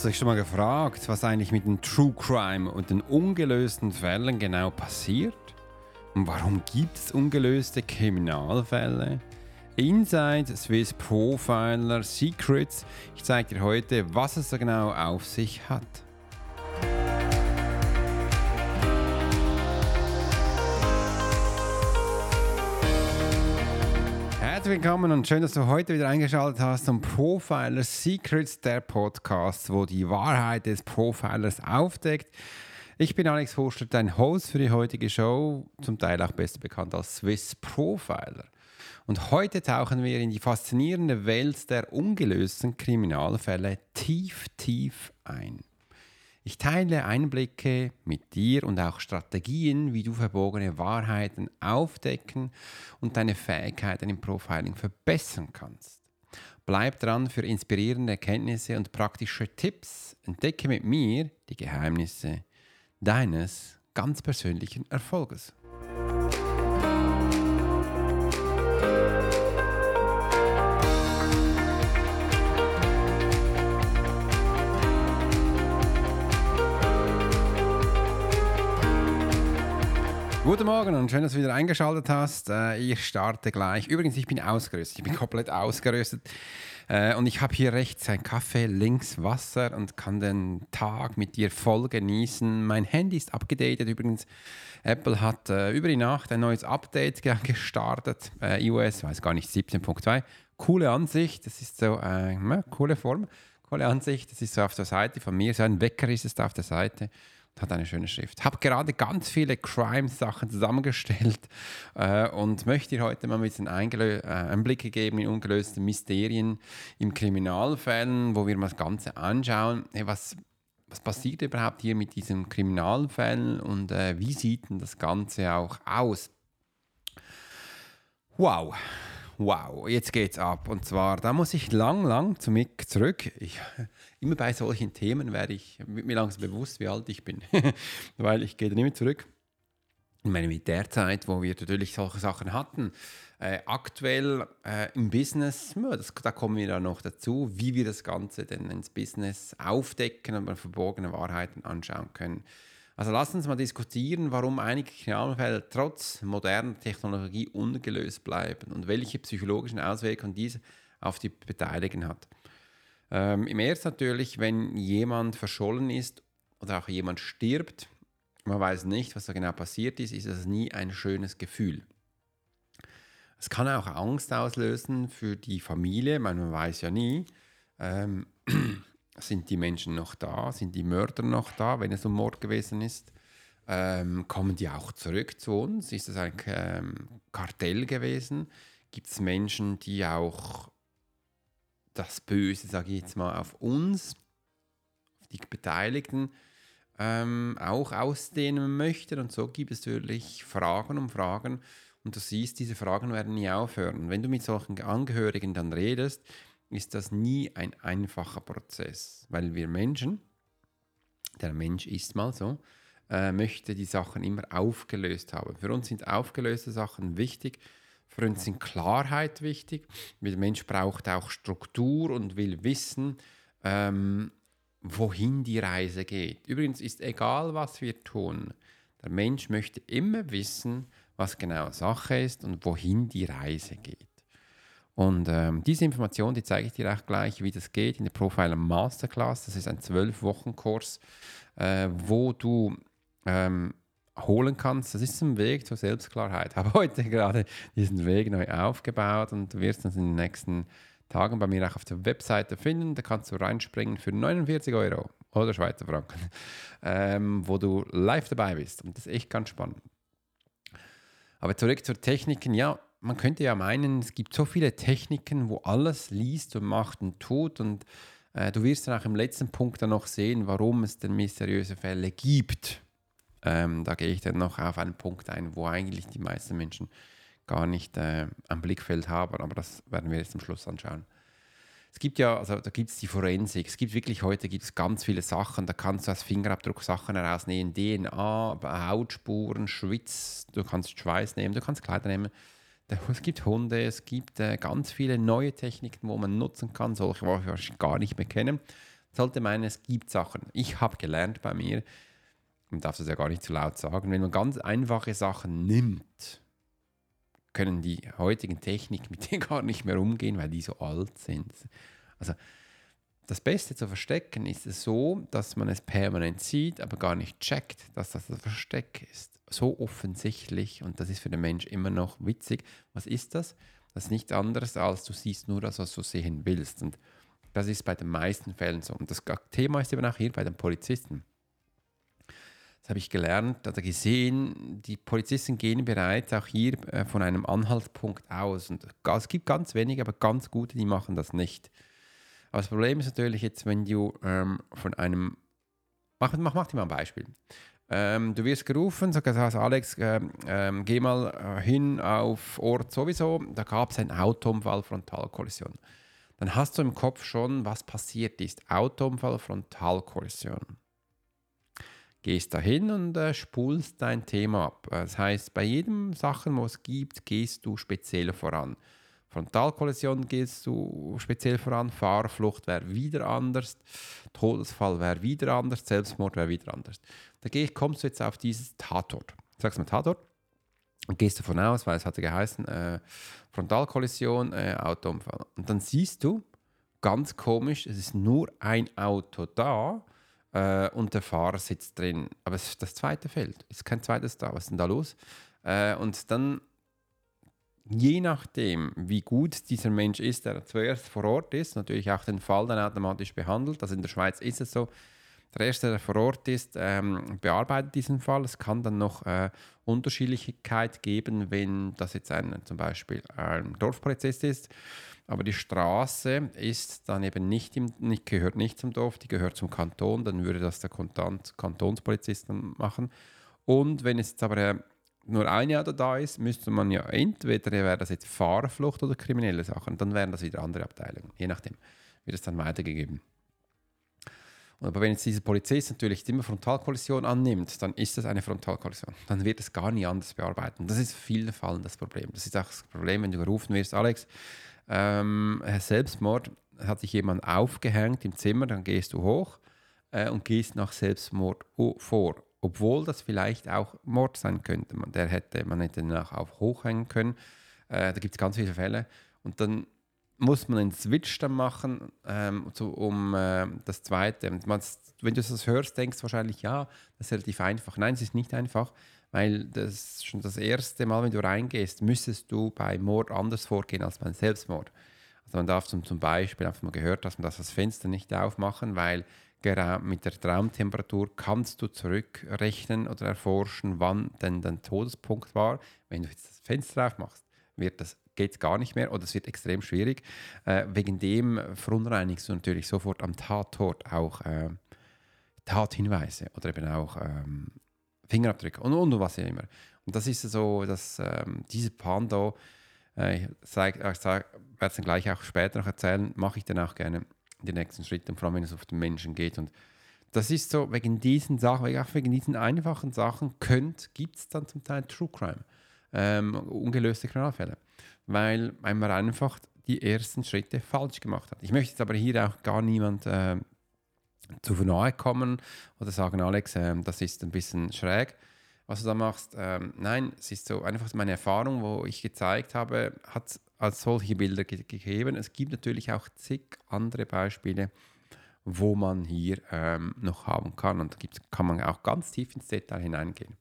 Hast du dich schon mal gefragt, was eigentlich mit dem True Crime und den ungelösten Fällen genau passiert? Und warum gibt es ungelöste Kriminalfälle? Inside Swiss Profiler Secrets. Ich zeige dir heute, was es so genau auf sich hat. Willkommen und schön, dass du heute wieder eingeschaltet hast zum Profiler Secrets, der Podcast, wo die Wahrheit des Profilers aufdeckt. Ich bin Alex Forster, dein Host für die heutige Show, zum Teil auch besser bekannt als Swiss Profiler. Und heute tauchen wir in die faszinierende Welt der ungelösten Kriminalfälle tief, tief ein. Ich teile Einblicke mit dir und auch Strategien, wie du verbogene Wahrheiten aufdecken und deine Fähigkeiten im Profiling verbessern kannst. Bleib dran für inspirierende Erkenntnisse und praktische Tipps. Entdecke mit mir die Geheimnisse deines ganz persönlichen Erfolges. Guten Morgen und schön, dass du wieder eingeschaltet hast. Äh, ich starte gleich. Übrigens, ich bin ausgerüstet. Ich bin komplett ausgerüstet. Äh, und ich habe hier rechts ein Kaffee, links Wasser und kann den Tag mit dir voll genießen. Mein Handy ist abgedatet. Übrigens, Apple hat äh, über die Nacht ein neues Update gestartet. iOS, weiß gar nicht, 17.2. Coole Ansicht. Das ist so eine coole Form. Coole Ansicht. Das ist so auf der Seite von mir. So ein Wecker ist es da auf der Seite hat eine schöne Schrift. Habe gerade ganz viele Crime-Sachen zusammengestellt äh, und möchte dir heute mal ein bisschen Eingelö äh, Einblicke geben in ungelöste Mysterien im Kriminalfällen, wo wir mal das Ganze anschauen. Hey, was, was passiert überhaupt hier mit diesem Kriminalfällen und äh, wie sieht denn das Ganze auch aus? Wow, wow, jetzt geht's ab. Und zwar, da muss ich lang, lang zu Mick zurück. Ich, immer bei solchen Themen werde ich mir langsam bewusst, wie alt ich bin. Weil ich gehe dann immer zurück in meine Militärzeit, wo wir natürlich solche Sachen hatten. Äh, aktuell äh, im Business, ja, das, da kommen wir dann noch dazu, wie wir das Ganze denn ins Business aufdecken und verborgene Wahrheiten anschauen können. Also lass uns mal diskutieren, warum einige Kriminalfälle trotz moderner Technologie ungelöst bleiben und welche psychologischen Auswirkungen dies auf die Beteiligten hat. Ähm, Im ersten natürlich, wenn jemand verschollen ist oder auch jemand stirbt, man weiß nicht, was da genau passiert ist, ist das nie ein schönes Gefühl. Es kann auch Angst auslösen für die Familie, man weiß ja nie. Ähm, sind die Menschen noch da? Sind die Mörder noch da, wenn es um Mord gewesen ist? Ähm, kommen die auch zurück zu uns? Ist das ein ähm, Kartell gewesen? Gibt es Menschen, die auch das Böse, sage ich jetzt mal, auf uns, auf die Beteiligten, ähm, auch ausdehnen möchten? Und so gibt es natürlich Fragen um Fragen. Und du siehst, diese Fragen werden nie aufhören. Wenn du mit solchen Angehörigen dann redest, ist das nie ein einfacher Prozess, weil wir Menschen, der Mensch ist mal so, äh, möchte die Sachen immer aufgelöst haben. Für uns sind aufgelöste Sachen wichtig, für uns sind Klarheit wichtig. Der Mensch braucht auch Struktur und will wissen, ähm, wohin die Reise geht. Übrigens ist egal, was wir tun, der Mensch möchte immer wissen, was genau Sache ist und wohin die Reise geht. Und ähm, diese Information, die zeige ich dir auch gleich, wie das geht in der Profiler Masterclass. Das ist ein 12-Wochen-Kurs, äh, wo du ähm, holen kannst. Das ist ein Weg zur Selbstklarheit. Ich habe heute gerade diesen Weg neu aufgebaut und du wirst uns in den nächsten Tagen bei mir auch auf der Webseite finden. Da kannst du reinspringen für 49 Euro oder Schweizer Franken, ähm, wo du live dabei bist. Und das ist echt ganz spannend. Aber zurück zur Techniken. Ja, man könnte ja meinen, es gibt so viele Techniken, wo alles liest und macht und tut und äh, du wirst dann auch im letzten Punkt dann noch sehen, warum es denn mysteriöse Fälle gibt. Ähm, da gehe ich dann noch auf einen Punkt ein, wo eigentlich die meisten Menschen gar nicht äh, am Blickfeld haben, aber das werden wir jetzt am Schluss anschauen. Es gibt ja, also da gibt es die Forensik. Es gibt wirklich heute gibt es ganz viele Sachen. Da kannst du als Fingerabdruck Sachen herausnehmen, DNA, Hautspuren, Schwitz. Du kannst Schweiß nehmen, du kannst Kleider nehmen. Es gibt Hunde, es gibt äh, ganz viele neue Techniken, wo man nutzen kann, solche, die wir gar nicht mehr kennen. sollte meinen, es gibt Sachen. Ich habe gelernt bei mir, man darf das ja gar nicht zu laut sagen, wenn man ganz einfache Sachen nimmt, können die heutigen Techniken mit denen gar nicht mehr umgehen, weil die so alt sind. Also das Beste zu verstecken ist es so, dass man es permanent sieht, aber gar nicht checkt, dass das das Versteck ist. So offensichtlich und das ist für den Mensch immer noch witzig. Was ist das? Das ist nichts anderes, als du siehst nur das, was du sehen willst. Und das ist bei den meisten Fällen so. Und das Thema ist eben auch hier bei den Polizisten. Das habe ich gelernt oder gesehen. Die Polizisten gehen bereits auch hier äh, von einem Anhaltspunkt aus. Und es gibt ganz wenige, aber ganz gute, die machen das nicht. Aber das Problem ist natürlich jetzt, wenn du ähm, von einem. Mach, mach, mach dir mal ein Beispiel. Ähm, du wirst gerufen, sagst also Alex, ähm, ähm, geh mal äh, hin auf Ort sowieso, da gab es einen Autounfall, Frontalkollision. Dann hast du im Kopf schon, was passiert ist. Autounfall, Frontalkollision. Gehst dahin und äh, spulst dein Thema ab. Das heißt, bei jedem Sachen, wo es gibt, gehst du speziell voran. Frontalkollision gehst du speziell voran, Fahrflucht wäre wieder anders, Todesfall wäre wieder anders, Selbstmord wäre wieder anders. Da kommst du jetzt auf dieses Tatort. Sagst du mal Tatort und gehst davon aus, weil es hatte geheißen, äh, Frontalkollision, äh, Autounfall. Und dann siehst du, ganz komisch, es ist nur ein Auto da äh, und der Fahrer sitzt drin. Aber es, das zweite fehlt. Es ist kein zweites da. Was ist denn da los? Äh, und dann je nachdem, wie gut dieser Mensch ist, der zuerst vor Ort ist, natürlich auch den Fall dann automatisch behandelt. Also in der Schweiz ist es so, der Erste, der vor Ort ist, ähm, bearbeitet diesen Fall. Es kann dann noch äh, Unterschiedlichkeit geben, wenn das jetzt ein, zum Beispiel ein Dorfpolizist ist, aber die Straße ist dann eben nicht, im, nicht gehört nicht zum Dorf, die gehört zum Kanton, dann würde das der Kantonspolizist dann machen. Und wenn es jetzt aber äh, nur ein Auto da ist, müsste man ja entweder wäre das jetzt Fahrerflucht oder kriminelle Sachen, dann wären das wieder andere Abteilungen. Je nachdem wird es dann weitergegeben. Aber wenn jetzt dieser Polizist natürlich immer Frontalkollision annimmt, dann ist das eine Frontalkollision. Dann wird es gar nie anders bearbeiten. Das ist in vielen Fällen das Problem. Das ist auch das Problem, wenn du gerufen wirst, Alex, ähm, Selbstmord, hat sich jemand aufgehängt im Zimmer, dann gehst du hoch äh, und gehst nach Selbstmord vor obwohl das vielleicht auch Mord sein könnte. Man, der hätte, man hätte ihn auch hochhängen können. Äh, da gibt es ganz viele Fälle. Und dann muss man einen Switch dann machen, ähm, zu, um äh, das Zweite. Man, wenn du das hörst, denkst du wahrscheinlich, ja, das ist relativ einfach. Nein, es ist nicht einfach, weil das schon das erste Mal, wenn du reingehst, müsstest du bei Mord anders vorgehen als beim Selbstmord. Also man darf zum, zum Beispiel, einfach mal gehört, dass man das, das Fenster nicht aufmachen, weil mit der Traumtemperatur kannst du zurückrechnen oder erforschen, wann denn dein Todespunkt war. Wenn du jetzt das Fenster aufmachst, wird das geht gar nicht mehr oder es wird extrem schwierig. Äh, wegen dem verunreinigst du natürlich sofort am Tatort auch äh, Tathinweise oder eben auch ähm, Fingerabdrücke und, und was immer. Und das ist so, dass ähm, diese Pando, äh, ich, ich werde es dann gleich auch später noch erzählen, mache ich dann auch gerne die nächsten Schritte, vor allem wenn es auf den Menschen geht. Und das ist so, wegen diesen Sachen, wegen diesen einfachen Sachen gibt es dann zum Teil True Crime, ähm, ungelöste Kriminalfälle, weil man einfach die ersten Schritte falsch gemacht hat. Ich möchte jetzt aber hier auch gar niemand äh, zu nahe kommen oder sagen, Alex, äh, das ist ein bisschen schräg, was du da machst. Ähm, nein, es ist so einfach meine Erfahrung, wo ich gezeigt habe, hat als solche Bilder ge gegeben. Es gibt natürlich auch zig andere Beispiele, wo man hier ähm, noch haben kann. Und da kann man auch ganz tief ins Detail hineingehen.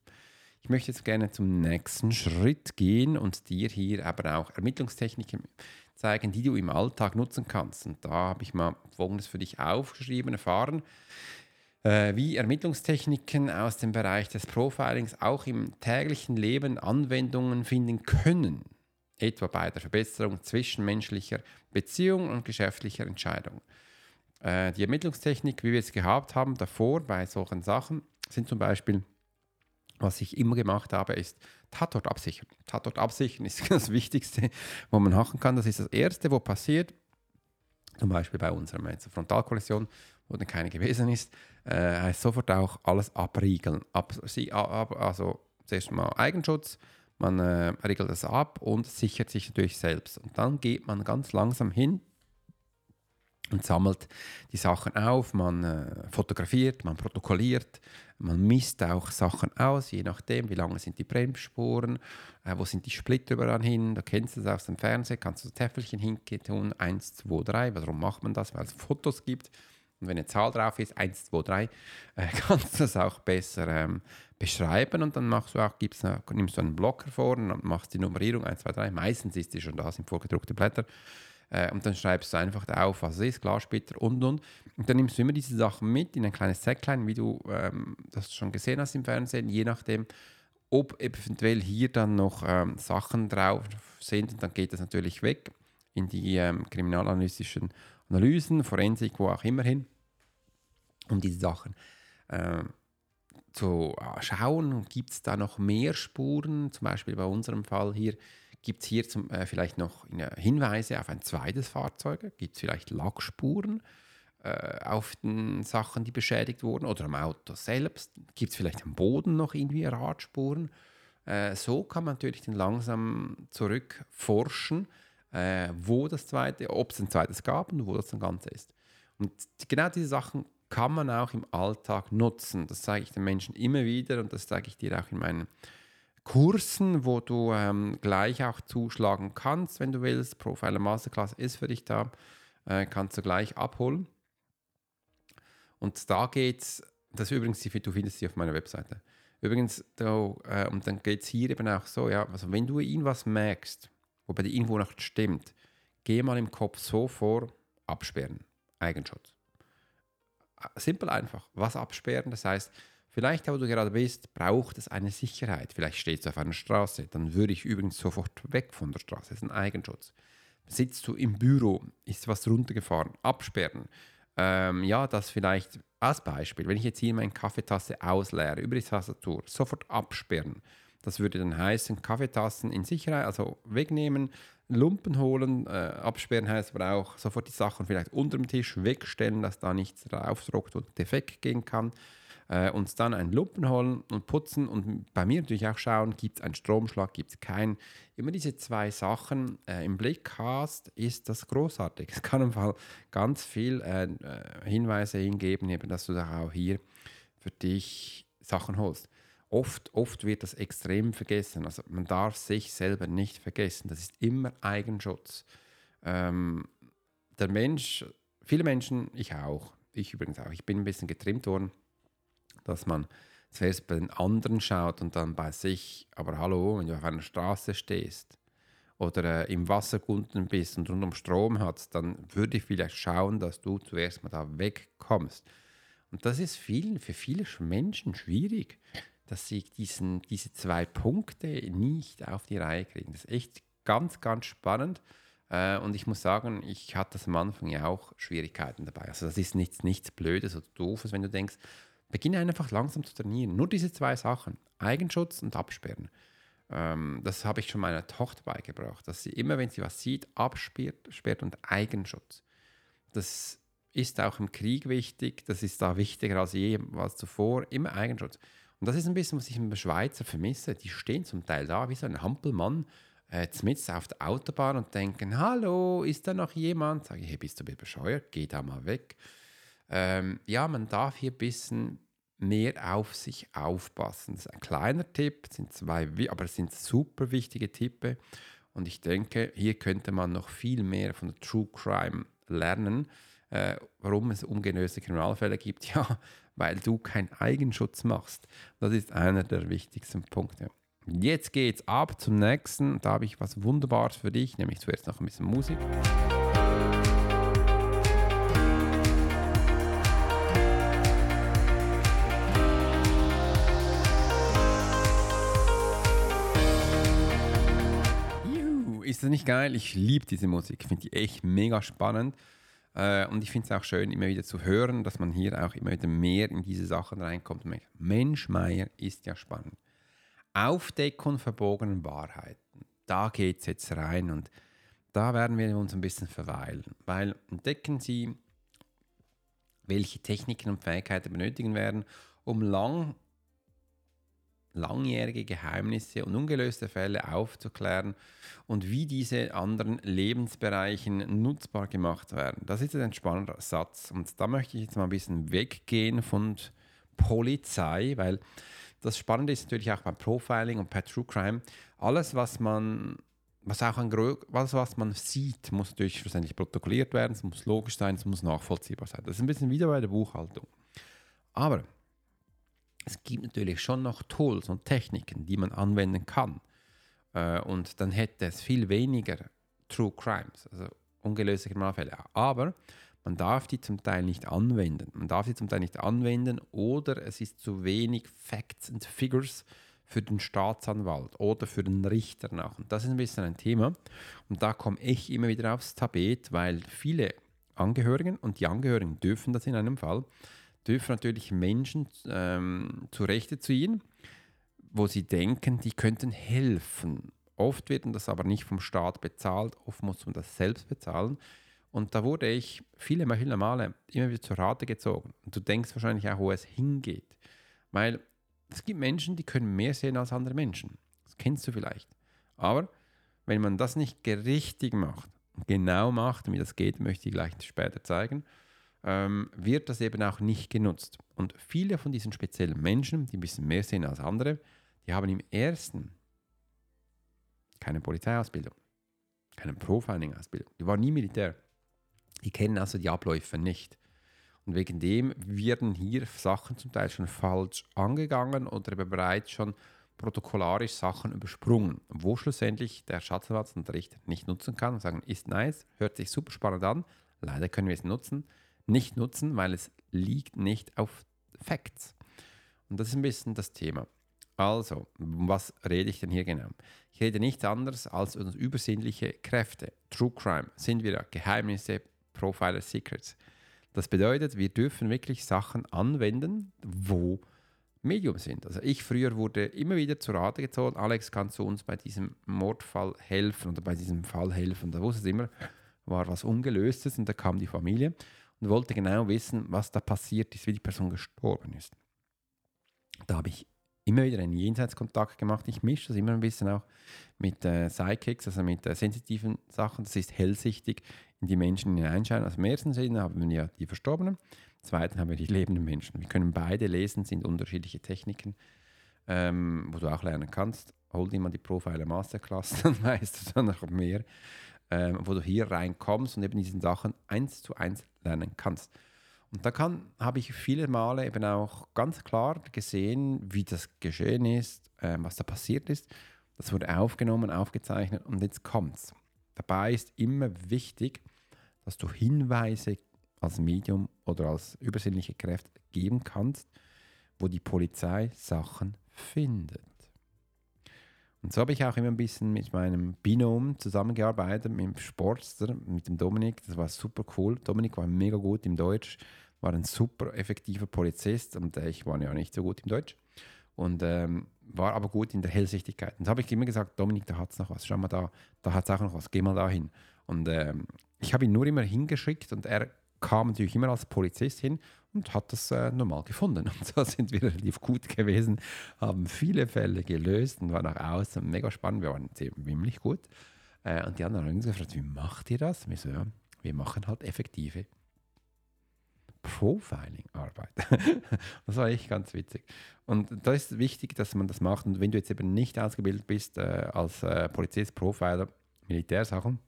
Ich möchte jetzt gerne zum nächsten Schritt gehen und dir hier aber auch Ermittlungstechniken zeigen, die du im Alltag nutzen kannst. Und da habe ich mal Folgendes für dich aufgeschrieben, erfahren, äh, wie Ermittlungstechniken aus dem Bereich des Profilings auch im täglichen Leben Anwendungen finden können etwa bei der Verbesserung zwischenmenschlicher Beziehungen und geschäftlicher Entscheidungen. Äh, die Ermittlungstechnik, wie wir es gehabt haben davor bei solchen Sachen, sind zum Beispiel, was ich immer gemacht habe, ist Tatort absichern. Tatort absichern ist das Wichtigste, wo man machen kann. Das ist das Erste, was passiert. Zum Beispiel bei unserer Frontalkollision, wo dann keine gewesen ist, äh, heißt sofort auch alles abriegeln. Ab, also zuerst mal Eigenschutz, man äh, regelt das ab und sichert sich natürlich selbst. Und dann geht man ganz langsam hin und sammelt die Sachen auf, man äh, fotografiert, man protokolliert, man misst auch Sachen aus, je nachdem, wie lange sind die Bremsspuren, äh, wo sind die Splitter überall hin, da kennst du es aus dem Fernsehen, kannst du Täfelchen tun, 1, 2, 3, warum macht man das, weil es Fotos gibt und wenn eine Zahl drauf ist, 1, 2, 3, äh, kannst du das auch besser ähm, beschreiben. Und dann machst du auch, gibst, nimmst du einen Blocker vor und machst die Nummerierung. 1, 2, 3, meistens ist die schon da, sind vorgedruckte Blätter. Äh, und dann schreibst du einfach auf, was es ist, Glassplitter und und. Und dann nimmst du immer diese Sachen mit in ein kleines Säcklein, wie du ähm, das schon gesehen hast im Fernsehen, je nachdem, ob eventuell hier dann noch ähm, Sachen drauf sind. Und dann geht das natürlich weg in die ähm, kriminalanalytischen Analysen, Forensik, wo auch immer hin, um diese Sachen äh, zu äh, schauen. Gibt es da noch mehr Spuren? Zum Beispiel bei unserem Fall hier Gibt es hier zum, äh, vielleicht noch Hinweise auf ein zweites Fahrzeug? Gibt es vielleicht Lackspuren äh, auf den Sachen, die beschädigt wurden oder am Auto selbst? Gibt es vielleicht am Boden noch irgendwie Radspuren? Äh, so kann man natürlich dann langsam zurückforschen, äh, wo das zweite, ob es ein zweites gab und wo das dann Ganze ist. Und genau diese Sachen kann man auch im Alltag nutzen. Das zeige ich den Menschen immer wieder und das zeige ich dir auch in meinen Kursen, wo du ähm, gleich auch zuschlagen kannst, wenn du willst. Profiler Masterclass ist für dich da, äh, kannst du gleich abholen. Und da geht's, das ist übrigens, du findest sie auf meiner Webseite. Übrigens, da, äh, und dann geht es hier eben auch so, ja, also wenn du irgendwas merkst, wo bei dir irgendwo noch stimmt, geh mal im Kopf so vor, absperren, Eigenschutz. Simpel einfach, was absperren, das heißt, Vielleicht, wo du gerade bist, braucht es eine Sicherheit. Vielleicht stehst du auf einer Straße, dann würde ich übrigens sofort weg von der Straße. Das ist ein Eigenschutz. Sitzt du im Büro, ist was runtergefahren, absperren. Ähm, ja, das vielleicht als Beispiel. Wenn ich jetzt hier meine Kaffeetasse ausleere über die Tastatur, sofort absperren. Das würde dann heißen, Kaffeetassen in Sicherheit, also wegnehmen, Lumpen holen, äh, absperren heißt aber auch sofort die Sachen vielleicht unter dem Tisch wegstellen, dass da nichts draufdruckt und defekt gehen kann äh, uns dann einen Lumpen holen und putzen und bei mir natürlich auch schauen, gibt es einen Stromschlag, gibt es keinen. Immer diese zwei Sachen äh, im Blick hast, ist das großartig. Es kann im Fall ganz viel äh, äh, Hinweise hingeben, eben, dass du da auch hier für dich Sachen holst. Oft, oft wird das extrem vergessen. Also man darf sich selber nicht vergessen. Das ist immer Eigenschutz. Ähm, der Mensch, viele Menschen, ich auch, ich übrigens auch, ich bin ein bisschen getrimmt worden dass man zuerst bei den anderen schaut und dann bei sich. Aber hallo, wenn du auf einer Straße stehst oder äh, im Wasser unten bist und rundum Strom hast, dann würde ich vielleicht schauen, dass du zuerst mal da wegkommst. Und das ist vielen, für viele Menschen schwierig, dass sie diesen, diese zwei Punkte nicht auf die Reihe kriegen. Das ist echt ganz, ganz spannend. Äh, und ich muss sagen, ich hatte das am Anfang ja auch Schwierigkeiten dabei. Also das ist nichts, nichts Blödes oder Doofes, wenn du denkst, Beginne einfach langsam zu trainieren. Nur diese zwei Sachen, Eigenschutz und Absperren. Ähm, das habe ich schon meiner Tochter beigebracht, dass sie immer, wenn sie was sieht, absperrt sperrt und Eigenschutz. Das ist auch im Krieg wichtig, das ist da wichtiger als jemals zuvor, immer Eigenschutz. Und das ist ein bisschen, was ich im Schweizer vermisse. Die stehen zum Teil da wie so ein Hampelmann äh, auf der Autobahn und denken, hallo, ist da noch jemand? Sage ich, hey, bist du bescheuert? Geh da mal weg. Ähm, ja, man darf hier ein bisschen mehr auf sich aufpassen. Das ist ein kleiner Tipp, sind zwei, aber es sind super wichtige Tipps. Und ich denke, hier könnte man noch viel mehr von True Crime lernen. Äh, warum es ungenöse Kriminalfälle gibt? Ja, weil du keinen Eigenschutz machst. Das ist einer der wichtigsten Punkte. Jetzt geht's ab zum nächsten. Da habe ich was Wunderbares für dich, nämlich zuerst noch ein bisschen Musik. ist das nicht geil? Ich liebe diese Musik. Finde die echt mega spannend. Äh, und ich finde es auch schön, immer wieder zu hören, dass man hier auch immer wieder mehr in diese Sachen reinkommt. Mensch, Meier ist ja spannend. Aufdeckung verbogenen Wahrheiten. Da geht es jetzt rein und da werden wir uns ein bisschen verweilen. Weil entdecken Sie, welche Techniken und Fähigkeiten benötigen werden, um lang langjährige Geheimnisse und ungelöste Fälle aufzuklären und wie diese anderen Lebensbereichen nutzbar gemacht werden. Das ist ein spannender Satz. Und da möchte ich jetzt mal ein bisschen weggehen von Polizei, weil das Spannende ist natürlich auch beim Profiling und bei True Crime, alles, was man, was auch ein was, was man sieht, muss natürlich schlussendlich protokolliert werden, es muss logisch sein, es muss nachvollziehbar sein. Das ist ein bisschen wieder bei der Buchhaltung. Aber es gibt natürlich schon noch Tools und Techniken, die man anwenden kann. Äh, und dann hätte es viel weniger True Crimes, also ungelöste Kriminalfälle. Aber man darf die zum Teil nicht anwenden. Man darf sie zum Teil nicht anwenden oder es ist zu wenig Facts and Figures für den Staatsanwalt oder für den Richter nach. Und das ist ein bisschen ein Thema. Und da komme ich immer wieder aufs Tapet, weil viele Angehörigen, und die Angehörigen dürfen das in einem Fall, dürfen natürlich Menschen ähm, zu Rechte ziehen, wo sie denken, die könnten helfen. Oft wird das aber nicht vom Staat bezahlt, oft muss man das selbst bezahlen. Und da wurde ich viele, viele Male immer wieder zur Rate gezogen. Und du denkst wahrscheinlich auch, wo es hingeht. Weil es gibt Menschen, die können mehr sehen als andere Menschen. Das kennst du vielleicht. Aber wenn man das nicht richtig macht, genau macht, wie das geht, möchte ich gleich später zeigen, ähm, wird das eben auch nicht genutzt. Und viele von diesen speziellen Menschen, die ein bisschen mehr sehen als andere, die haben im ersten keine Polizeiausbildung, keine Profiling-Ausbildung, die waren nie Militär. Die kennen also die Abläufe nicht. Und wegen dem werden hier Sachen zum Teil schon falsch angegangen oder bereits schon protokollarisch Sachen übersprungen, wo schlussendlich der Staatsanwalt nicht nutzen kann und sagen, ist nice, hört sich super spannend an, leider können wir es nutzen, nicht nutzen, weil es liegt nicht auf Facts. Und das ist ein bisschen das Thema. Also, was rede ich denn hier genau? Ich rede nichts anderes als über übersinnliche Kräfte. True Crime sind wieder Geheimnisse, Profiler Secrets. Das bedeutet, wir dürfen wirklich Sachen anwenden, wo Medium sind. Also ich früher wurde immer wieder zu Rate gezogen, Alex, kannst du uns bei diesem Mordfall helfen oder bei diesem Fall helfen? Da wusste es immer, war was Ungelöstes und da kam die Familie und wollte genau wissen, was da passiert ist, wie die Person gestorben ist. Da habe ich immer wieder einen Jenseitskontakt gemacht. Ich mische das immer ein bisschen auch mit äh, Psychics, also mit äh, sensitiven Sachen. Das ist hellsichtig in die Menschen hineinschauen. Also im ersten Sinne haben wir ja die Verstorbenen, im zweiten haben wir die lebenden Menschen. Wir können beide lesen, sind unterschiedliche Techniken, ähm, wo du auch lernen kannst. Hol dir mal die Profiler Masterclass, dann weißt du dann noch mehr, ähm, wo du hier reinkommst und eben diesen Sachen eins zu eins lernen kannst. Und da habe ich viele Male eben auch ganz klar gesehen, wie das geschehen ist, äh, was da passiert ist. Das wurde aufgenommen, aufgezeichnet und jetzt kommt's. Dabei ist immer wichtig, dass du Hinweise als Medium oder als übersinnliche Kräfte geben kannst, wo die Polizei Sachen findet. Und so habe ich auch immer ein bisschen mit meinem Binom zusammengearbeitet, mit dem Sportster, mit dem Dominik. Das war super cool. Dominik war mega gut im Deutsch, war ein super effektiver Polizist und ich war ja nicht so gut im Deutsch. Und ähm, war aber gut in der Hellsichtigkeit. Und da habe ich immer gesagt, Dominik, da hat es noch was, schau mal da, da hat es auch noch was, geh mal da hin. Und ähm, ich habe ihn nur immer hingeschickt und er kam natürlich immer als Polizist hin und hat das äh, normal gefunden. Und so sind wir relativ gut gewesen, haben viele Fälle gelöst und waren nach außen mega spannend. Wir waren ziemlich gut. Äh, und die anderen haben uns gefragt, wie macht ihr das? Wir so, ja, wir machen halt effektive Profiling-Arbeit. das war echt ganz witzig. Und da ist wichtig, dass man das macht. Und wenn du jetzt eben nicht ausgebildet bist äh, als äh, Polizist, Profiler, Militärsachen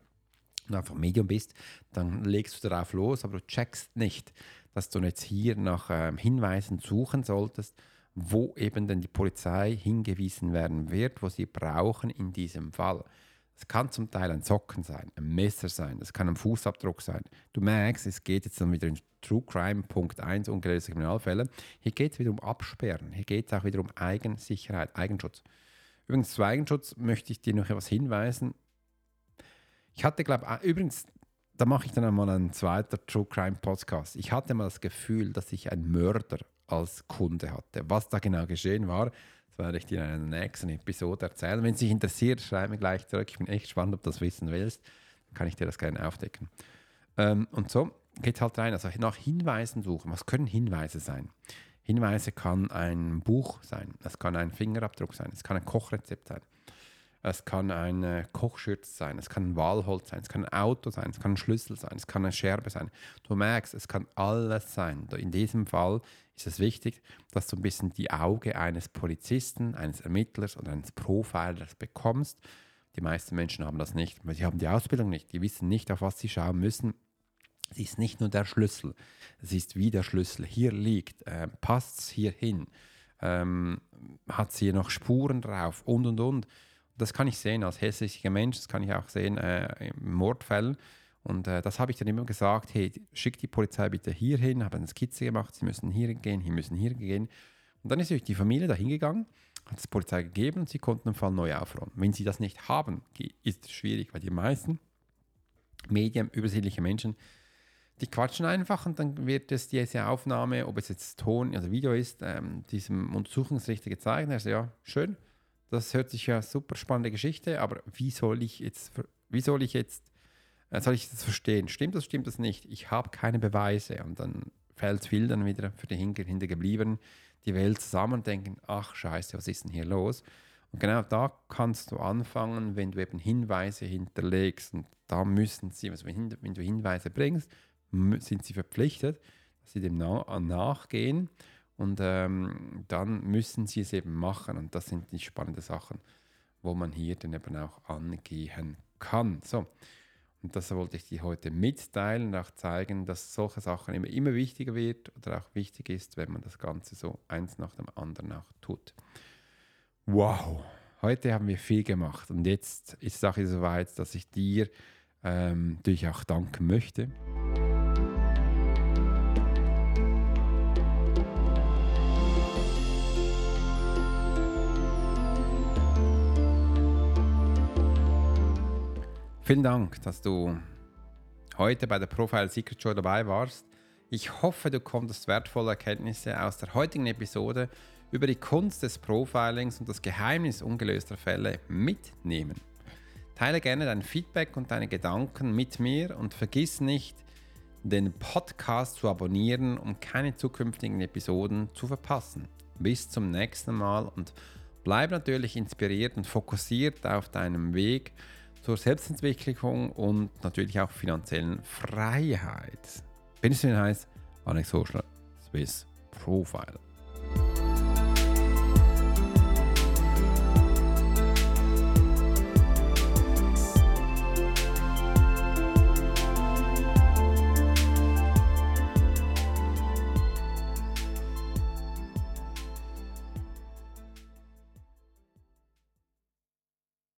und einfach Medium bist, dann legst du darauf los, aber du checkst nicht, dass du jetzt hier nach ähm, Hinweisen suchen solltest, wo eben denn die Polizei hingewiesen werden wird, wo sie brauchen in diesem Fall. Es kann zum Teil ein Socken sein, ein Messer sein, es kann ein Fußabdruck sein. Du merkst, es geht jetzt dann wieder in True Crime Punkt 1, ungelöste Kriminalfälle. Hier geht es wieder um Absperren, hier geht es auch wieder um Eigensicherheit, Eigenschutz. Übrigens, zu Eigenschutz möchte ich dir noch etwas hinweisen. Ich hatte, glaube ich, übrigens, da mache ich dann einmal einen zweiten True Crime Podcast. Ich hatte mal das Gefühl, dass ich einen Mörder als Kunde hatte. Was da genau geschehen war, das werde ich dir in einer nächsten Episode erzählen. Wenn es dich interessiert, schreib mir gleich zurück. Ich bin echt gespannt, ob du das wissen willst. Dann kann ich dir das gerne aufdecken. Ähm, und so geht halt rein. Also nach Hinweisen suchen. Was können Hinweise sein? Hinweise kann ein Buch sein, es kann ein Fingerabdruck sein, es kann ein Kochrezept sein, es kann eine Kochschürze sein, es kann ein Walholz sein, es kann ein Auto sein, es kann ein Schlüssel sein, es kann eine Scherbe sein. Du merkst, es kann alles sein. In diesem Fall ist es wichtig, dass du ein bisschen die Auge eines Polizisten, eines Ermittlers oder eines Profilers bekommst. Die meisten Menschen haben das nicht, weil sie haben die Ausbildung nicht, die wissen nicht, auf was sie schauen müssen. Es ist nicht nur der Schlüssel, es ist wie der Schlüssel hier liegt, äh, passt es hier hin, ähm, hat sie hier noch Spuren drauf und und und. Das kann ich sehen als hässlicher Mensch, das kann ich auch sehen äh, in Mordfällen. Und äh, das habe ich dann immer gesagt, hey, schick die Polizei bitte hier hin, habe eine Skizze gemacht, sie müssen hier gehen, hier müssen hier gehen. Und dann ist die Familie da hingegangen, hat es Polizei gegeben und sie konnten den Fall neu aufräumen. Wenn sie das nicht haben, ist es schwierig, weil die meisten Medien, übersichtliche Menschen, die quatschen einfach und dann wird es diese Aufnahme, ob es jetzt Ton, also Video ist, ähm, diesem Untersuchungsrichter gezeigt. Er sagt, ja, schön, das hört sich ja super spannende Geschichte, aber wie soll ich jetzt, wie soll ich jetzt äh, soll ich das verstehen? Stimmt das, stimmt das nicht? Ich habe keine Beweise. Und dann fällt viel dann wieder für die Hintergebliebenen die Welt zusammen und denken, ach scheiße, was ist denn hier los? Und genau da kannst du anfangen, wenn du eben Hinweise hinterlegst. Und da müssen sie, also wenn, du Hinweise bringst, sind sie verpflichtet, dass sie dem na nachgehen. Und ähm, dann müssen sie es eben machen. Und das sind die spannenden Sachen, wo man hier dann eben auch angehen kann. So, und das wollte ich dir heute mitteilen und auch zeigen, dass solche Sachen immer, immer wichtiger wird oder auch wichtig ist, wenn man das Ganze so eins nach dem anderen auch tut. Wow, heute haben wir viel gemacht und jetzt ist es auch so weit, dass ich dir ähm, natürlich auch danken möchte. Vielen Dank, dass du heute bei der Profile Secret Show dabei warst. Ich hoffe, du konntest wertvolle Erkenntnisse aus der heutigen Episode über die Kunst des Profilings und das Geheimnis ungelöster Fälle mitnehmen. Teile gerne dein Feedback und deine Gedanken mit mir und vergiss nicht, den Podcast zu abonnieren, um keine zukünftigen Episoden zu verpassen. Bis zum nächsten Mal und bleib natürlich inspiriert und fokussiert auf deinem Weg zur Selbstentwicklung und natürlich auch finanziellen Freiheit. Wenn es denn heißt, Alex Hoschler, Swiss Profile.